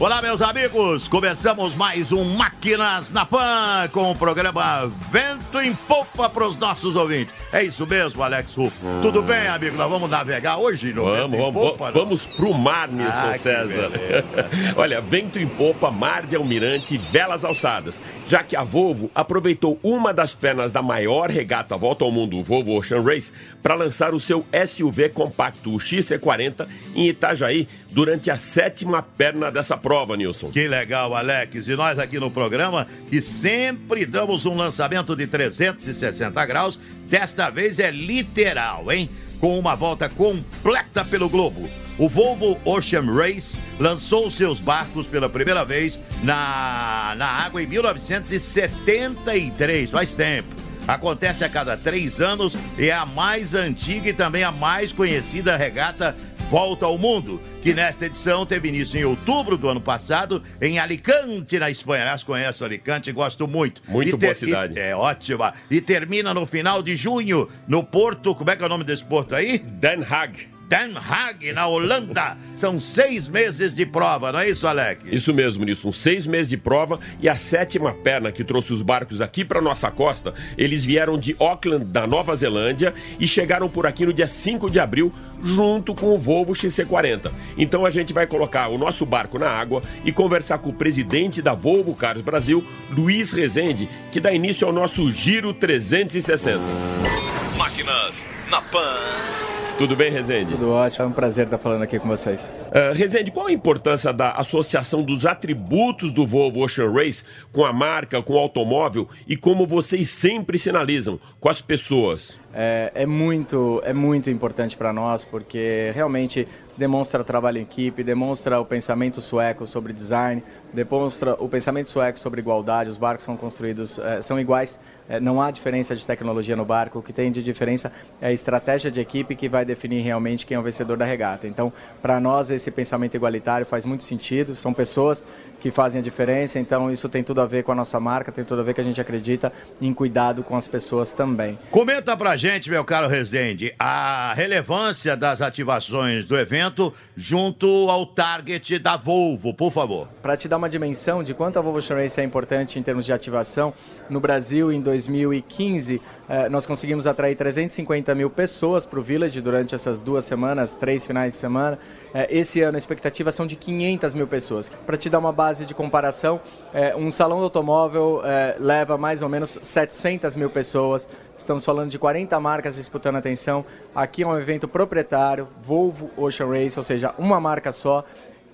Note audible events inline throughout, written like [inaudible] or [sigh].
Olá, meus amigos! Começamos mais um Máquinas na Pan com o programa Vento em Popa para os nossos ouvintes. É isso mesmo, Alex Rufo. Tudo bem, amigo? Nós vamos navegar hoje no vamos, Vento em vamos, Popa? Vamos pro mar, Nilson Ah, César. [laughs] Olha, vento em popa, mar de almirante velas alçadas. Já que a Volvo aproveitou uma das pernas da maior regata Volta ao Mundo, o Volvo Ocean Race, para lançar o seu SUV compacto, o XC40, em Itajaí, durante a sétima perna dessa prova, Nilson. Que legal, Alex. E nós aqui no programa, que sempre damos um lançamento de 360 graus, desta vez é literal, hein? Com uma volta completa pelo globo. O Volvo Ocean Race lançou seus barcos pela primeira vez na, na água em 1973, faz tempo. Acontece a cada três anos e é a mais antiga e também a mais conhecida regata Volta ao Mundo, que nesta edição teve início em outubro do ano passado, em Alicante, na Espanha. Aliás, conheço Alicante, gosto muito. Muito E boa ter- cidade. é ótima. E termina no final de junho, no Porto. Como é que é o nome desse porto aí? Den Haag. Den Haag, na Holanda. São seis meses de prova, não é isso, Alex? Isso mesmo, Nilson. Seis meses de prova e a sétima perna que trouxe os barcos aqui para nossa costa. Eles vieram de Auckland, da Nova Zelândia, e chegaram por aqui no dia 5 de abril, junto com o Volvo XC40. Então a gente vai colocar o nosso barco na água e conversar com o presidente da Volvo Cars Brasil, Luiz Rezende, que dá início ao nosso Giro 360. Máquinas na Pan. Tudo bem, Rezende? Tudo ótimo, é um prazer estar falando aqui com vocês. Uh, Rezende, qual a importância da associação dos atributos do Volvo Ocean Race com a marca, com o automóvel e como vocês sempre sinalizam com as pessoas? É, é muito, é muito importante para nós porque realmente demonstra trabalho em equipe, demonstra o pensamento sueco sobre design, demonstra o pensamento sueco sobre igualdade. Os barcos são construídos, eh, são iguais, eh, não há diferença de tecnologia no barco. O que tem de diferença é a estratégia de equipe que vai definir realmente quem é o vencedor da regata. Então, para nós, esse pensamento igualitário faz muito sentido. São pessoas que fazem a diferença, então isso tem tudo a ver com a nossa marca, tem tudo a ver que a gente acredita em cuidado com as pessoas também. Comenta pra gente, meu caro Rezende, a relevância das ativações do evento junto ao target da Volvo, por favor. Para te dar uma dimensão de quanto a Volvo Race é importante em termos de ativação, no Brasil, em 2015, eh, nós conseguimos atrair 350 mil pessoas para o Village durante essas duas semanas, três finais de semana. Eh, esse ano a expectativa são de 500 mil pessoas. Para te dar uma base de comparação, eh, um salão do automóvel leva mais ou menos 700 mil pessoas. Estamos falando de 40 marcas disputando atenção. Aqui é um evento proprietário, Volvo Ocean Race, ou seja, uma marca só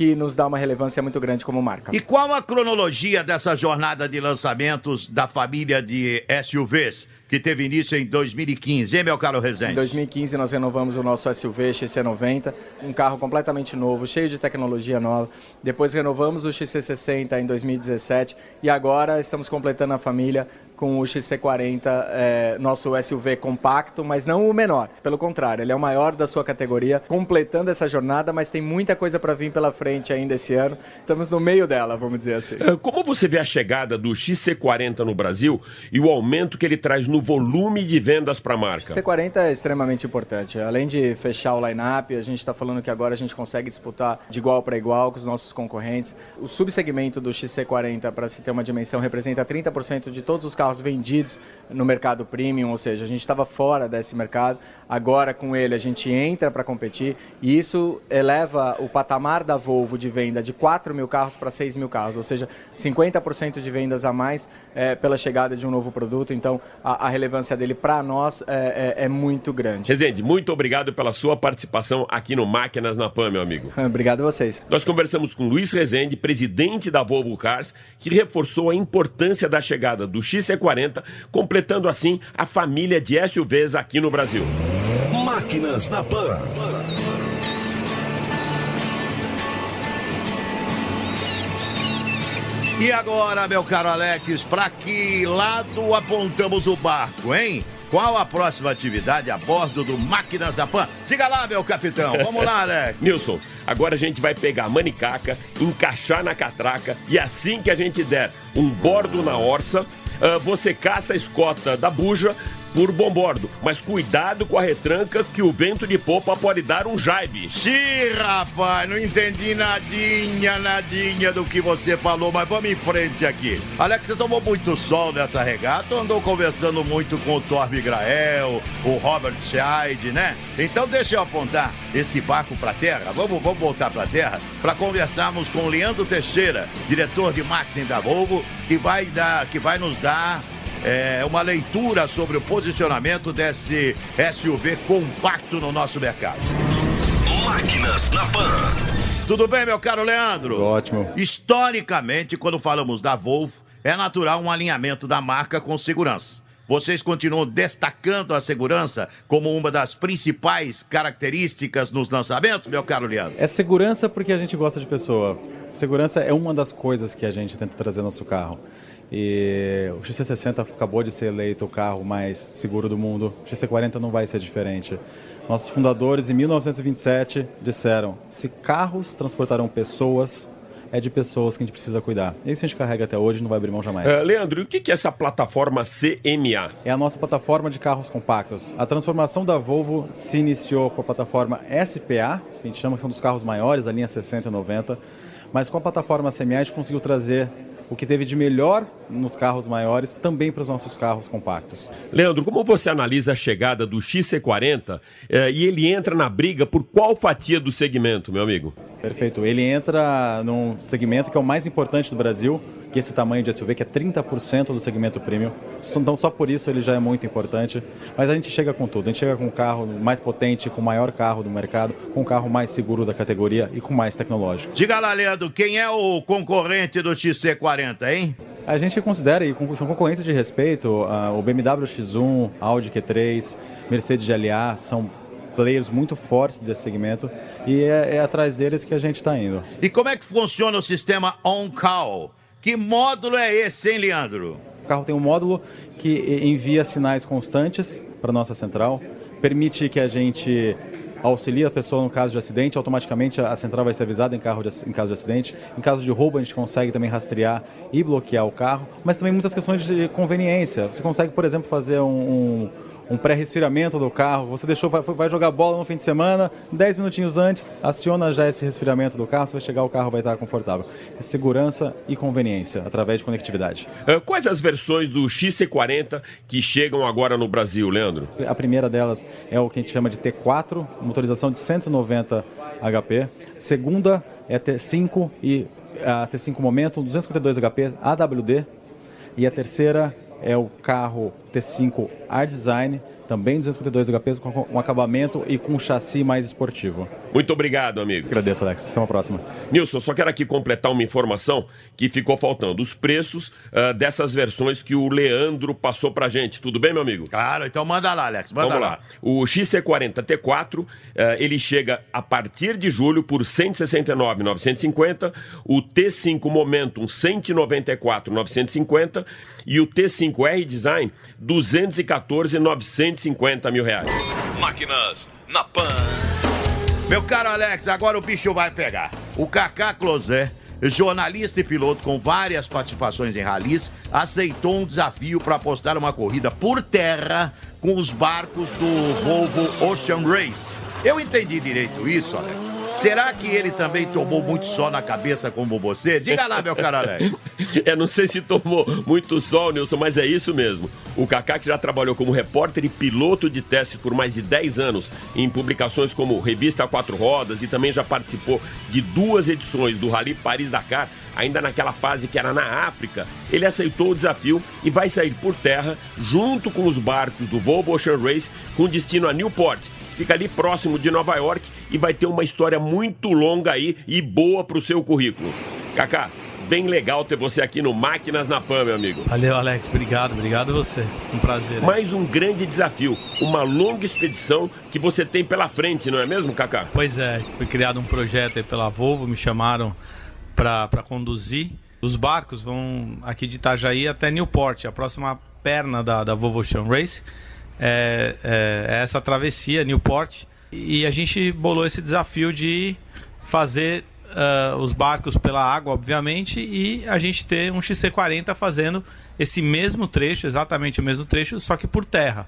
que nos dá uma relevância muito grande como marca. E qual a cronologia dessa jornada de lançamentos da família de SUVs que teve início em 2015, hein, meu caro Em Rezende? 2015 nós renovamos o nosso SUV XC90, um carro completamente novo, cheio de tecnologia nova. Depois renovamos o XC60 em 2017 e agora estamos completando a família com o XC40, é, nosso SUV compacto, mas não o menor. Pelo contrário, ele é o maior da sua categoria, completando essa jornada, mas tem muita coisa para vir pela frente ainda esse ano. Estamos no meio dela, vamos dizer assim. Uh, Como você vê a chegada do XC40 no Brasil e o aumento que ele traz no volume de vendas para a marca? C40 é extremamente importante. Além de fechar o line-up, a gente está falando que agora a gente consegue disputar de igual para igual com os nossos concorrentes. O subsegmento do XC40, para se ter uma dimensão, representa 30% de todos os carros vendidos no mercado premium, ou seja, a gente estava fora desse mercado. Agora, com ele, a gente entra para competir e isso eleva o patamar da Volvo de venda de 4 mil carros para 6 mil carros, ou seja, 50% de vendas a mais eh, pela chegada de um novo produto. Então, a, a relevância dele para nós é, é- é muito grande. Rezende, muito obrigado pela sua participação aqui no Máquinas na Pan, meu amigo. [laughs] Obrigado a vocês. Nós conversamos com Luiz Rezende, presidente da Volvo Cars, que reforçou a importância da chegada do XC40, completando assim a família de SUVs aqui no Brasil. Máquinas na Pan. E agora, meu caro Alex, para que lado apontamos o barco, hein? qual a próxima atividade a bordo do Máquinas da Pan? Diga lá, meu capitão. Vamos lá, Alex. [laughs] Nilson, agora a gente vai pegar a manicaca, encaixar na catraca e assim que a gente der um bordo na orça, você caça a escota da buja por bombordo. Mas cuidado com a retranca que o vento de popa pode dar um jaibe. Sim, rapaz, não entendi nadinha, nadinha do que você falou, mas vamos em frente aqui. Alex, você tomou muito sol nessa regata ou andou conversando muito com o Torbe Grael, o Robert Scheid, né? Então deixa eu apontar esse barco para terra. Vamos, vamos voltar para terra para conversarmos com Leandro Teixeira, diretor de marketing da Volvo, que vai dar, que vai nos dar é, uma leitura sobre o posicionamento desse SUV compacto no nosso mercado. Máquinas na Pan. Tudo bem, meu caro Leandro? Ótimo. Historicamente, quando falamos da Volvo, é natural um alinhamento da marca com segurança. Vocês continuam destacando a segurança como uma das principais características nos lançamentos, meu caro Leandro? É segurança porque a gente gosta de pessoa. Segurança é uma das coisas que a gente tenta trazer no nosso carro. E o XC60 acabou de ser eleito o carro mais seguro do mundo. O XC40 não vai ser diferente. Nossos fundadores, em 1927, disseram: se carros transportarão pessoas, é de pessoas que a gente precisa cuidar. É isso a gente carrega até hoje, não vai abrir mão jamais. Uh, Leandro, e o que é essa plataforma CMA? É a nossa plataforma de carros compactos. A transformação da Volvo se iniciou com a plataforma SPA, que a gente chama que são dos carros maiores, a linha 60 e 90, mas com a plataforma CMA a gente conseguiu trazer o que teve de melhor nos carros maiores também para os nossos carros compactos. Leandro, como você analisa a chegada do XC40 eh, e ele entra na briga por qual fatia do segmento, meu amigo? Perfeito. Ele entra num segmento que é o mais importante do Brasil, que esse tamanho de SUV, que é 30% do segmento premium. Então, só por isso ele já é muito importante. Mas a gente chega com tudo. A gente chega com um carro mais potente, com o maior carro do mercado, com o carro mais seguro da categoria e com mais tecnológico. Diga lá, Leandro, quem é o concorrente do XC40, hein? A gente considera, e são concorrentes de respeito, o BMW X1, Audi Q3, Mercedes GLA, são players muito fortes desse segmento e é, é atrás deles que a gente está indo. E como é que funciona o sistema on-call? Que módulo é esse, hein, Leandro? O carro tem um módulo que envia sinais constantes para nossa central, permite que a gente auxilie a pessoa no caso de acidente, automaticamente a central vai ser avisada em, carro de, em caso de acidente. Em caso de roubo, a gente consegue também rastrear e bloquear o carro, mas também muitas questões de conveniência. Você consegue, por exemplo, fazer um, um um pré-resfriamento do carro. Você deixou, vai, vai, jogar bola no fim de semana, 10 minutinhos antes, aciona já esse resfriamento do carro, você vai chegar, o carro vai estar confortável. É segurança e conveniência através de conectividade. Uh, quais as versões do XC40 que chegam agora no Brasil, Leandro? A primeira delas é o que a gente chama de T4, motorização de 190 HP. Segunda é T5 e a T5 Momentum, 252 HP AWD. E a terceira é o carro T5 R Design, também 252 HP, com um acabamento e com um chassi mais esportivo. Muito obrigado, amigo. Agradeço, Alex. Até uma próxima. Nilson, só quero aqui completar uma informação que ficou faltando. Os preços uh, dessas versões que o Leandro passou pra gente. Tudo bem, meu amigo? Claro, então manda lá, Alex. Manda Vamos lá. lá. O XC40 T4, uh, ele chega a partir de julho por 169,950. O T5 Momentum, 194,950. E o T5 R Design, 214,950 mil reais. Máquinas na Pan. Meu caro Alex, agora o bicho vai pegar. O Kaká Closet, jornalista e piloto com várias participações em ralis, aceitou um desafio para apostar uma corrida por terra com os barcos do Volvo Ocean Race. Eu entendi direito isso, Alex? Será que ele também tomou muito sol na cabeça como você? Diga lá, meu caro Alex. [laughs] é, não sei se tomou muito sol, Nilson, mas é isso mesmo. O Kaká, que já trabalhou como repórter e piloto de testes por mais de 10 anos em publicações como Revista Quatro Rodas e também já participou de duas edições do Rally Paris-Dakar, ainda naquela fase que era na África, ele aceitou o desafio e vai sair por terra junto com os barcos do Volvo Ocean Race com destino a Newport. Fica ali próximo de Nova York e vai ter uma história muito longa aí e boa pro seu currículo. Kaká, bem legal ter você aqui no Máquinas na Pan, meu amigo. Valeu, Alex. Obrigado, obrigado a você. Um prazer. Mais um grande desafio, uma longa expedição que você tem pela frente, não é mesmo, Kaká? Pois é, foi criado um projeto aí pela Volvo, me chamaram para conduzir. Os barcos vão aqui de Itajaí até Newport, a próxima perna da, da Volvo Ocean Race. é, é, é essa travessia, Newport, e a gente bolou esse desafio de fazer uh, os barcos pela água, obviamente, e a gente ter um XC40 fazendo esse mesmo trecho, exatamente o mesmo trecho, só que por terra,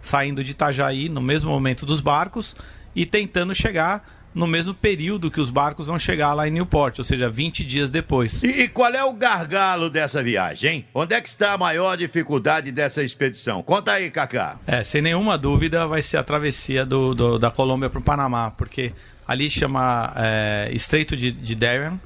saindo de Itajaí no mesmo momento dos barcos e tentando chegar no mesmo período que os barcos vão chegar lá em Newport, ou seja, 20 dias depois. E, e, qual é o gargalo dessa viagem, hein? Onde é que está a maior dificuldade dessa expedição? Conta aí, Cacá. É, sem nenhuma dúvida vai ser a travessia do, do da Colômbia para o Panamá, porque ali chama é, Estreito de, de Darien.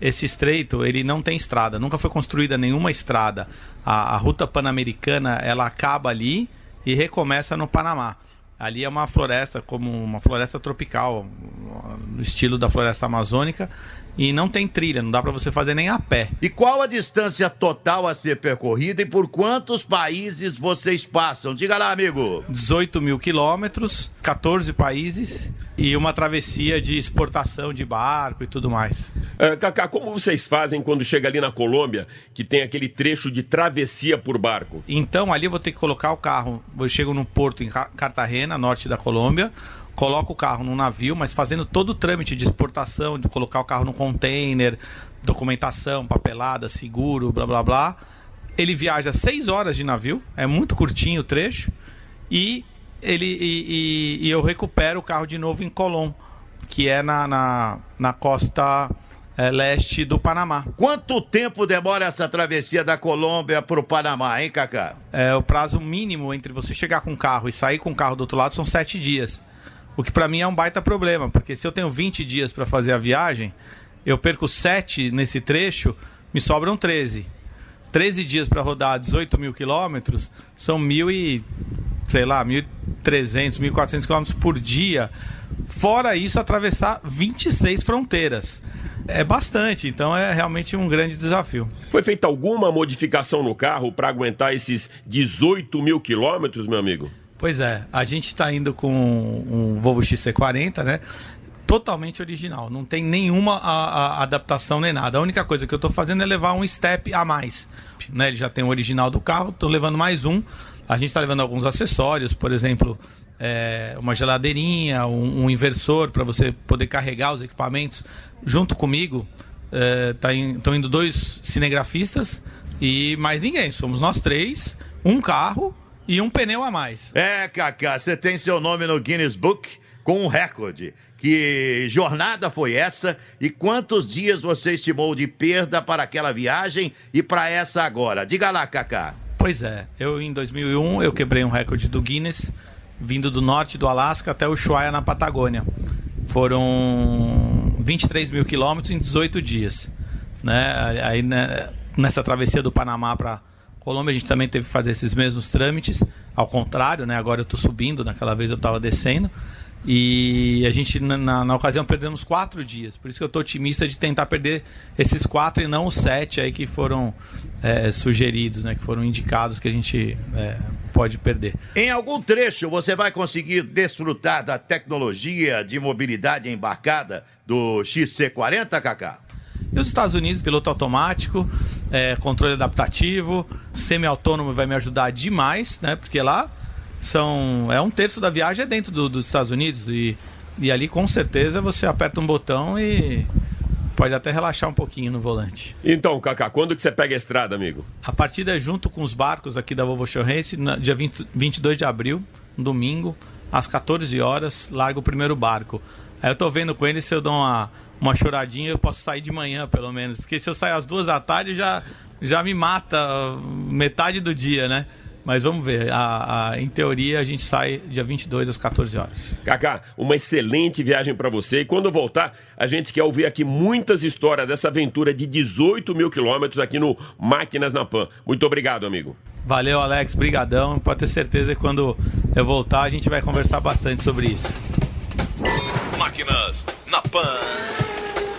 Esse estreito, ele não tem estrada, nunca foi construída nenhuma estrada. A, a ruta pan-americana, ela acaba ali e recomeça no Panamá. Ali é uma floresta, como uma floresta tropical, no estilo da floresta amazônica, e não tem trilha, não dá para você fazer nem a pé. E qual a distância total a ser percorrida e por quantos países vocês passam? Diga lá, amigo. 18 mil quilômetros, 14 países e uma travessia de exportação de barco e tudo mais. Uh, Cacá, como vocês fazem quando chega ali na Colômbia, que tem aquele trecho de travessia por barco? Então, ali eu vou ter que colocar o carro. Eu chego num porto em Cartagena, norte da Colômbia coloca o carro num navio, mas fazendo todo o trâmite de exportação, de colocar o carro no container, documentação, papelada, seguro, blá blá blá. Ele viaja seis horas de navio, é muito curtinho o trecho, e ele e, e, e eu recupero o carro de novo em Colón, que é na, na, na costa é, leste do Panamá. Quanto tempo demora essa travessia da Colômbia para o Panamá, hein, Cacá? É, o prazo mínimo entre você chegar com o carro e sair com o carro do outro lado são sete dias. O que para mim é um baita problema, porque se eu tenho 20 dias para fazer a viagem, eu perco 7 nesse trecho, me sobram 13. 13 dias para rodar 18 mil quilômetros são mil e, sei lá, 1.300, 1.400 quilômetros por dia. Fora isso, atravessar 26 fronteiras. É bastante, então é realmente um grande desafio. Foi feita alguma modificação no carro para aguentar esses 18 mil quilômetros, meu amigo? Pois é, a gente está indo com um Volvo XC40, né? Totalmente original, não tem nenhuma a, a adaptação nem nada. A única coisa que eu estou fazendo é levar um step a mais. Né? Ele já tem o original do carro, estou levando mais um. A gente está levando alguns acessórios, por exemplo, é, uma geladeirinha, um, um inversor para você poder carregar os equipamentos junto comigo. Estão é, tá in, indo dois cinegrafistas e mais ninguém. Somos nós três, um carro e um pneu a mais. É, Kaká, você tem seu nome no Guinness Book com um recorde. Que jornada foi essa e quantos dias você estimou de perda para aquela viagem e para essa agora? Diga lá, Kaká. Pois é, eu em 2001 eu quebrei um recorde do Guinness vindo do norte do Alasca até o Ushuaia na Patagônia. Foram 23 mil quilômetros em 18 dias. Né? Aí né, nessa travessia do Panamá para Colômbia a gente também teve que fazer esses mesmos trâmites, ao contrário, né? Agora eu estou subindo, naquela vez eu estava descendo. E a gente, na, na, ocasião, perdemos quatro dias. Por isso que eu estou otimista de tentar perder esses quatro e não os sete aí que foram é, sugeridos, né? Que foram indicados que a gente é, pode perder. Em algum trecho você vai conseguir desfrutar da tecnologia de mobilidade embarcada do XC40, Kaká? E os Estados Unidos, piloto automático, é, controle adaptativo, semi-autônomo vai me ajudar demais, né? Porque lá são é um terço da viagem é dentro do, dos Estados Unidos e, e ali com certeza você aperta um botão e pode até relaxar um pouquinho no volante. Então, Kaká, quando que você pega a estrada, amigo? A partida é junto com os barcos aqui da Volvo Show Race, no dia 20, 22 de abril, domingo, às 14 horas, larga o primeiro barco. Aí eu tô vendo com ele se eu dou uma uma choradinha, eu posso sair de manhã, pelo menos. Porque se eu sair às duas da tarde, já, já me mata metade do dia, né? Mas vamos ver. A, a, em teoria, a gente sai dia 22 às 14 horas. Kaká, uma excelente viagem para você. E quando voltar, a gente quer ouvir aqui muitas histórias dessa aventura de 18 mil quilômetros aqui no Máquinas na Pan. Muito obrigado, amigo. Valeu, Alex. Brigadão. Pode ter certeza que quando eu voltar, a gente vai conversar bastante sobre isso. Máquinas na Pan.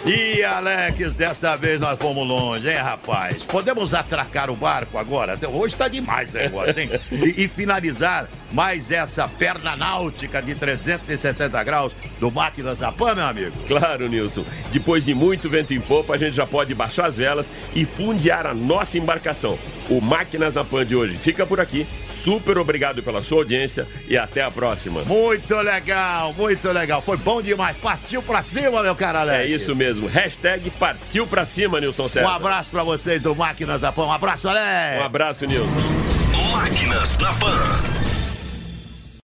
E Alex, desta vez nós fomos longe, hein, rapaz? Podemos atracar o barco agora? Hoje tá demais o negócio, hein? [laughs] E, e finalizar mais essa perna náutica de 360 graus do Máquinas da Pan, meu amigo? Claro, Nilson. Depois de muito vento em popa, a gente já pode baixar as velas e fundear a nossa embarcação. O Máquinas da Pan de hoje fica por aqui. Super obrigado pela sua audiência e até a próxima. Muito legal, muito legal. Foi bom demais. Partiu pra cima, meu cara Alex. É isso mesmo. Hashtag partiu pra cima, Nilson César. Um abraço pra vocês do Máquinas da Pan. Um abraço, Alex. Um abraço, Nilson. Máquinas na Pan.